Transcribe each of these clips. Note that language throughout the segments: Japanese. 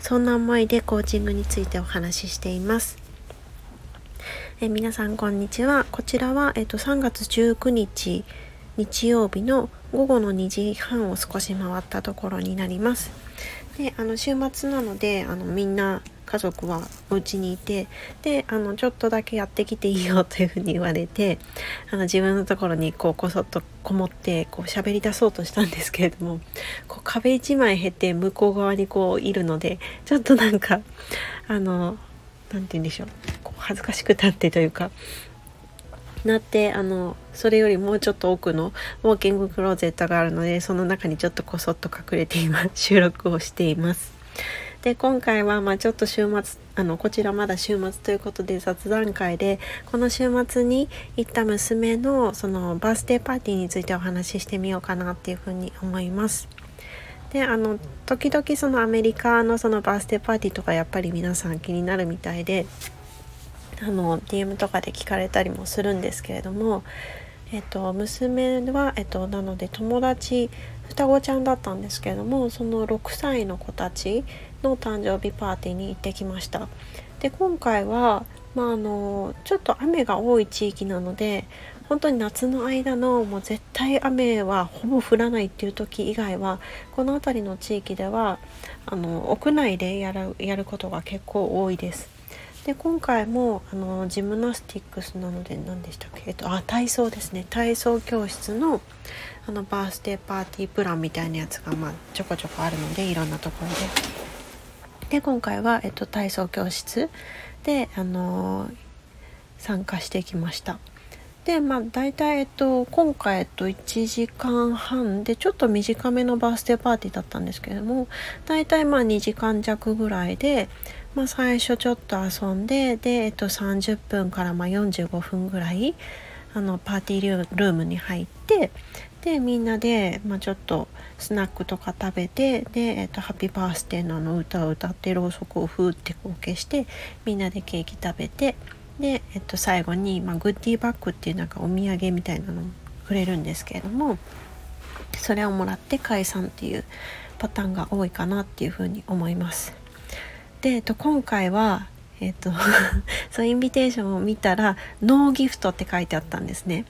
そんな思いでコーチングについてお話ししています。え皆さんこんにちは。こちらは、えっと、3月19日日曜日の午後の2時半を少し回ったところになります。であの週末なのであのみんな家族はお家にいてであのちょっとだけやってきていいよというふうに言われてあの自分のところにこうこそっとこもってこう喋り出そうとしたんですけれどもこう壁一枚減って向こう側にこういるのでちょっとなんかあの何て言うんでしょう。こう恥ずかしくなってというかなってあのそれよりもうちょっと奥のウォーキングクローゼットがあるのでその中にちょっとこそっと隠れて今収録をしています。で今回はまあちょっと週末あのこちらまだ週末ということで雑談会でこの週末に行った娘のそのバースデーパーティーについてお話ししてみようかなっていうふうに思います。であの時々そのアメリカのそのバースデーパーティーとかやっぱり皆さん気になるみたいであの DM とかで聞かれたりもするんですけれどもえっと、娘は、えっと、なので友達双子ちゃんだったんですけれどもその6歳の子たちの誕生日パーティーに行ってきましたで今回は、まあ、あのちょっと雨が多い地域なので本当に夏の間のもう絶対雨はほぼ降らないっていう時以外はこの辺りの地域ではあの屋内でやるやることが結構多いです。で今回もあのジムナスティックスなので何でしたっけ、えっと、あ体操ですね体操教室のあのバースデーパーティープランみたいなやつが、まあ、ちょこちょこあるのでいろんなところで。で今回は、えっと、体操教室で、あの、参加してきました。でまあ大体、えっと、今回、えっと、1時間半でちょっと短めのバースデーパーティーだったんですけれども大体まあ2時間弱ぐらいで、まあ、最初ちょっと遊んでで、えっと、30分からまあ45分ぐらいあのパーティールームに入ってでみんなで、まあ、ちょっとスナックとか食べてで、えーと、ハッピーバースデーのの歌を歌ってろうそくをふーってこう消してみんなでケーキ食べてで、えー、と最後に、まあ、グッディバッグっていうなんかお土産みたいなのをくれるんですけれどもそれをもらって解散っていうパターンが多いかなっていうふうに思います。で、えー、と今回はえっ、と そうインビテーションを見たら「ノーギフト」って書いてあったんですね。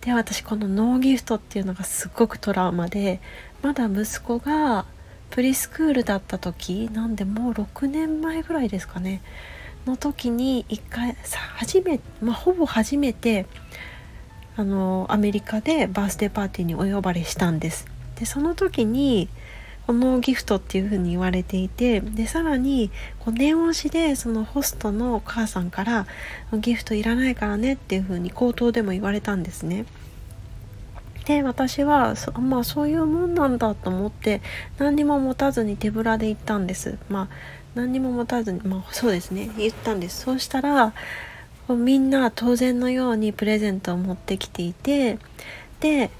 で私このノーギフトっていうのがすっごくトラウマでまだ息子がプリスクールだった時なんでもう6年前ぐらいですかねの時に一回初め、まあ、ほぼ初めてあのアメリカでバースデーパーティーにお呼ばれしたんですでその時にこのギフトっていう風に言われていてでさらにこう念押しでそのホストのお母さんからギフトいらないからねっていう風に口頭でも言われたんですね。で私はまあそういうもんなんだと思って何にも持たずに手ぶらで行ったんですまあ何にも持たずにまあそうですね言ったんですそうしたらみんな当然のようにプレゼントを持ってきていてで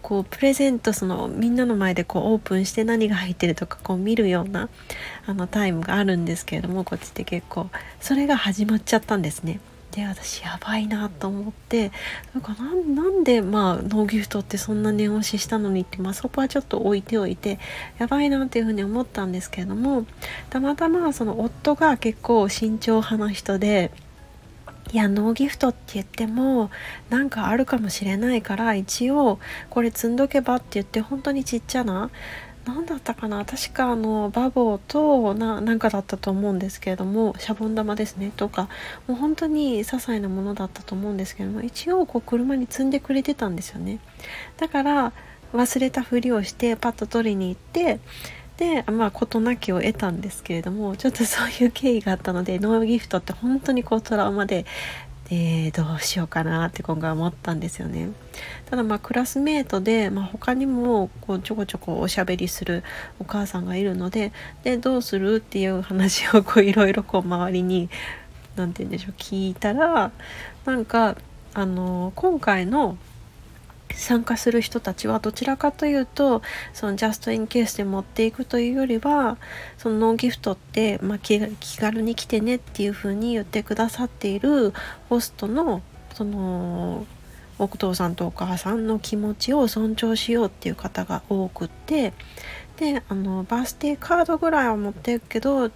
こうプレゼントそのみんなの前でこうオープンして何が入ってるとかこう見るようなあのタイムがあるんですけれどもこっちって結構それが始まっちゃったんですね。で私やばいなと思ってなんかなんでまあノーギフトってそんな念押ししたのにって、まあ、そこはちょっと置いておいてやばいなっていうふうに思ったんですけれどもたまたまその夫が結構慎重派な人で。いやノーギフトって言ってもなんかあるかもしれないから一応これ積んどけばって言って本当にちっちゃな何だったかな？確かあのバボーとななんかだったと思うんですけれどもシャボン玉ですね。とかもう本当に些細なものだったと思うんですけども一応こう車に積んでくれてたんですよね。だから忘れたふりをしてパッと取りに行ってでまあ事なきを得たんですけれどもちょっとそういう経緯があったのでノーギフトって本当にこうトラウマでえー、どうしようかなって今回思ったんですよね。ただまあクラスメートで、まあ、他にもこうちょこちょこおしゃべりするお母さんがいるのででどうするっていう話をこういろいろこう周りに何て言うんでしょう聞いたらなんかあの今回の参加する人たちはどちらかというとそのジャストインケースで持っていくというよりはそのノーギフトって、まあ、気軽に来てねっていう風に言ってくださっているホストのそのお父さんとお母さんの気持ちを尊重しようっていう方が多くってであのバースデーカードぐらいは持ってるけど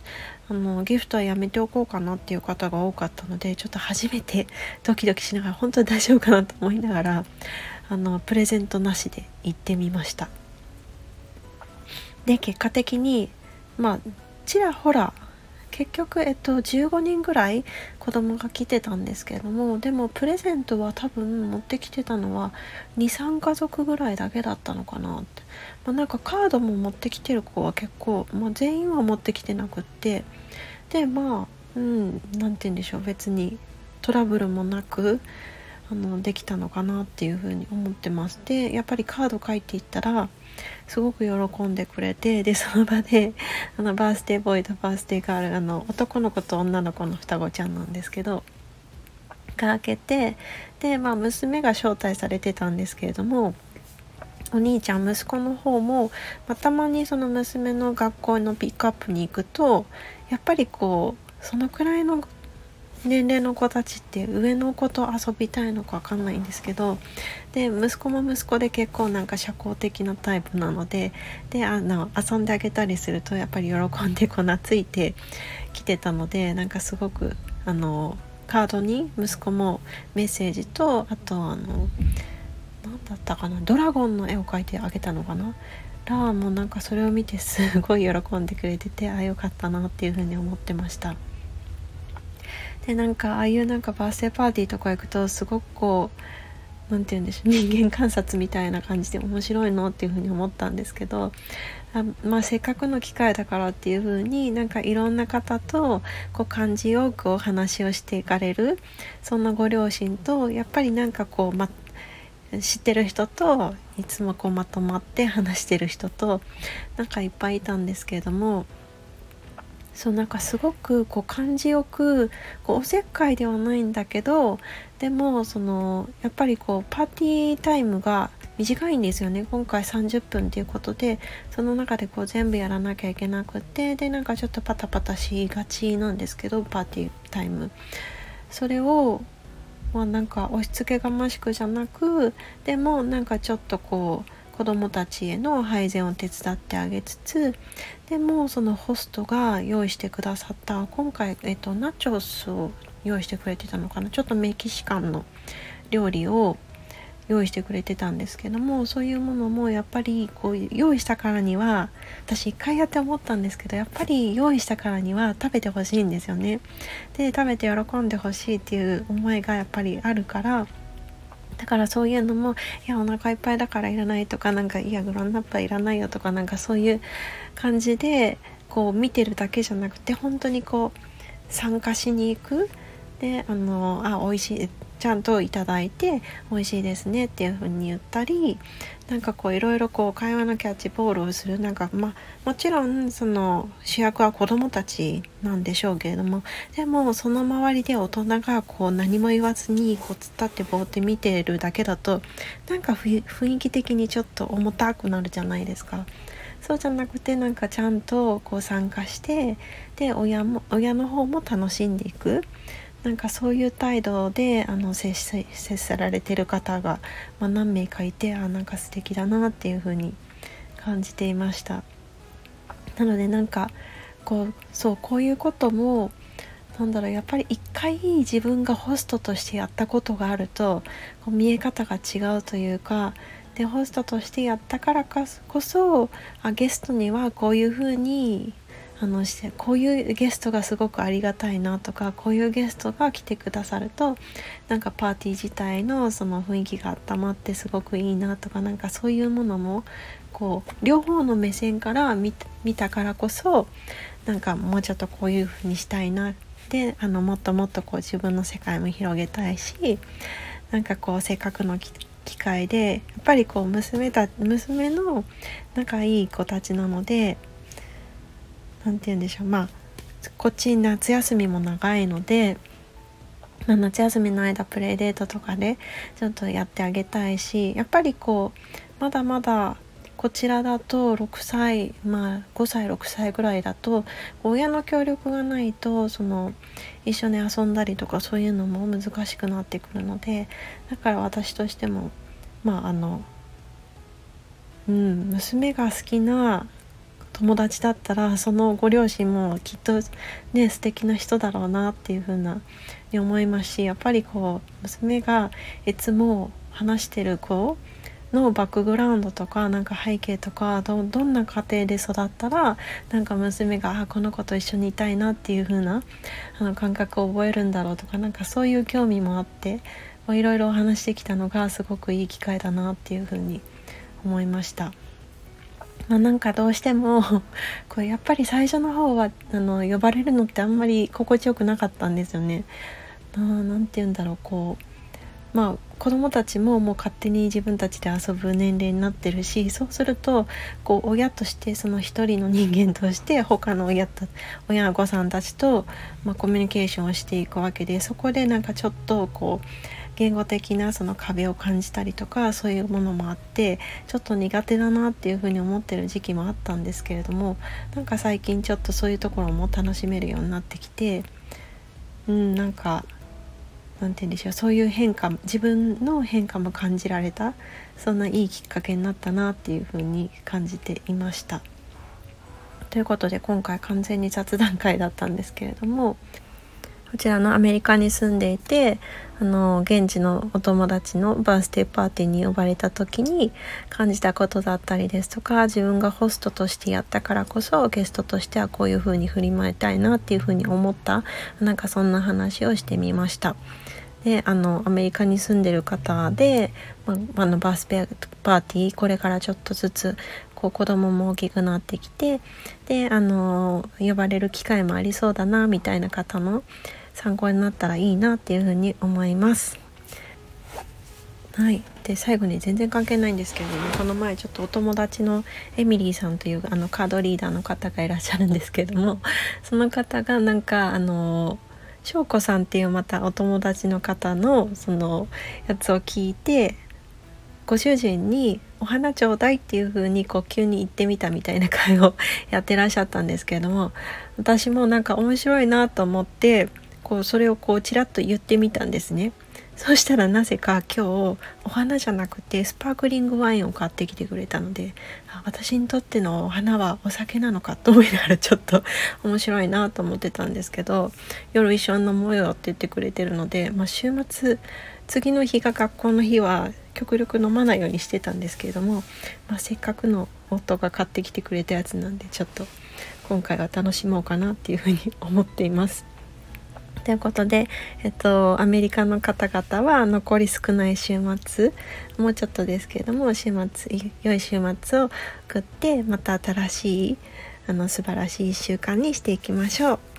あのギフトはやめておこうかなっていう方が多かったのでちょっと初めてドキドキしながら本当に大丈夫かなと思いながらあのプレゼントなしで行ってみました。で結果的にまあちらほら結局、えっと、15人ぐらい子供が来てたんですけれどもでもプレゼントは多分持ってきてたのは23家族ぐらいだけだったのかなって、まあ、なんかカードも持ってきてる子は結構、まあ、全員は持ってきてなくって。でまあうん何て言うんでしょう別にトラブルもなくあのできたのかなっていうふうに思ってますでやっぱりカード書いていったらすごく喜んでくれてでその場で あのバースデーボーイとバースデーガールあの男の子と女の子の双子ちゃんなんですけどが開けてでまあ娘が招待されてたんですけれどもお兄ちゃん息子の方も、ま、たまにその娘の学校のピックアップに行くとやっぱりこうそのくらいの年齢の子たちって上の子と遊びたいのか分かんないんですけどで息子も息子で結構なんか社交的なタイプなのでであの遊んであげたりするとやっぱり喜んでこう懐いてきてたのでなんかすごくあのカードに息子もメッセージとあとあの何だったかなドラゴンの絵を描いてあげたのかなラーもなんかそれを見てすごい喜んでくれててあよかったなっていうふうに思ってました。でなんかああいうなんかバースデーパーティーとか行くとすごくこう何て言うんでしょう 人間観察みたいな感じで面白いのっていうふうに思ったんですけどあまあせっかくの機会だからっていうふうになんかいろんな方とこう感じよくお話をしていかれるそんなご両親とやっぱりなんかこう、ま、知ってる人といつもこうまとまって話してる人となんかいっぱいいたんですけれどもそうなんかすごくこう感じよくこうおせっかいではないんだけどでもそのやっぱりこうパーティータイムが短いんですよね。今回30分っていうことでその中でこう全部やらなきゃいけなくてでなんかちょっとパタパタしがちなんですけどパーティータイム。それをまあなんか押し付けがましくじゃなくでもなんかちょっとこう子どもたちへの配膳を手伝ってあげつつでもそのホストが用意してくださった今回、えっと、ナチョスを用意してくれてたのかな？ちょっとメキシカンの料理を用意してくれてたんですけどもそういうものもやっぱりこう用意したからには私一回やって思ったんですけどやっぱり用意したからには食べてほしいんですよね。で食べて喜んでほしいっていう思いがやっぱりあるからだからそういうのもいやお腹いっぱいだからいらないとかなんかいやグランナップはいらないよとかなんかそういう感じでこう見てるだけじゃなくて本当にこう参加しに行く。であのあ美味しい。ちゃんといただいて美味しいですねっていう風に言ったりなんかこういろいろこう会話のキャッチボールをするなんかまあもちろんその主役は子どもたちなんでしょうけれどもでもその周りで大人がこう何も言わずにこう突っ立ってぼーって見てるだけだとなんか雰囲気的にちょっと重たくなるじゃないですか。そうじゃなくてなんかちゃんとこう参加してで親も親の方も楽しんでいくなんかそういう態度であの接接せられてる方が、まあ、何名かいてあなんか素敵だなっていう風に感じていました。なのでなんかこうそうこういうこともなんだろうやっぱり一回自分がホストとしてやったことがあるとこう見え方が違うというかでホストとしてやったからこそあゲストにはこういうふうにあのしてこういうゲストがすごくありがたいなとかこういうゲストが来てくださるとなんかパーティー自体のその雰囲気が温まってすごくいいなとかなんかそういうものもこう両方の目線から見たからこそなんかもうちょっとこういう風にしたいなであのもっともっとこう自分の世界も広げたいしなんかこうせっかくの機会でやっぱりこう娘た娘の仲いい子たちなので何て言うんでしょう。まあこっち夏休みも長いので、まあ、夏休みの間プレイデートとかでちょっとやってあげたいしやっぱりこうまだまだこちらだと6歳まあ5歳6歳ぐらいだと親の協力がないとその一緒に遊んだりとかそういうのも難しくなってくるのでだから私としてもまああのうん娘が好きな友達だったらそのご両親もきっとね素敵な人だろうなっていう風なに思いますしやっぱりこう娘がいつも話してる子のバックグラウンドとかなんか背景とかどどんな家庭で育ったらなんか娘があこの子と一緒にいたいなっていう風なあな感覚を覚えるんだろうとかなんかそういう興味もあっていろいろお話してきたのがすごくいい機会だなっていう風に思いました。まあ、なんかどうしても これやっぱり最初の方はあの呼ばれるのってあんまり心地よくなかったんですよね。何て言うんだろうこうまあ子供たちももう勝手に自分たちで遊ぶ年齢になってるしそうするとこう親としてその一人の人間として他の親と親御さんたちと、まあ、コミュニケーションをしていくわけでそこでなんかちょっとこう言語的なその壁を感じたりとかそういうものもあってちょっと苦手だなっていうふうに思ってる時期もあったんですけれどもなんか最近ちょっとそういうところも楽しめるようになってきてうんなんか何て言うんでしょうそういう変化自分の変化も感じられたそんないいきっかけになったなっていうふうに感じていました。ということで今回完全に雑談会だったんですけれどもこちらのアメリカに住んでいてあの現地のお友達のバースデーパーティーに呼ばれた時に感じたことだったりですとか自分がホストとしてやったからこそゲストとしてはこういう風に振りまいたいなっていう風に思ったなんかそんな話をしてみました。であのアメリカに住んでる方で、まあのバースデーパーティーこれからちょっとずつこう子供も大きくなってきてであの呼ばれる機会もありそうだなみたいな方の参考になったらいいなっていうふうに思います。はい、で最後に全然関係ないんですけれどもこの前ちょっとお友達のエミリーさんというあのカードリーダーの方がいらっしゃるんですけども その方がなんかあの翔子さんっていうまたお友達の方のそのやつを聞いてご主人に「お花ちょうだい」っていう風にこう急に言ってみたみたいな会をやってらっしゃったんですけれども私もなんか面白いなと思ってこうそれをこうちらっと言ってみたんですね。そしたらなぜか今日お花じゃなくてスパークリングワインを買ってきてくれたので私にとってのお花はお酒なのかと思いながらちょっと面白いなと思ってたんですけど夜一緒に飲もうよって言ってくれてるので、まあ、週末次の日が学校の日は極力飲まないようにしてたんですけれども、まあ、せっかくの夫が買ってきてくれたやつなんでちょっと今回は楽しもうかなっていうふうに思っています。ということで、えっと、アメリカの方々は残り少ない週末もうちょっとですけれども週末良い週末を送ってまた新しいあの素晴らしい1週間にしていきましょう。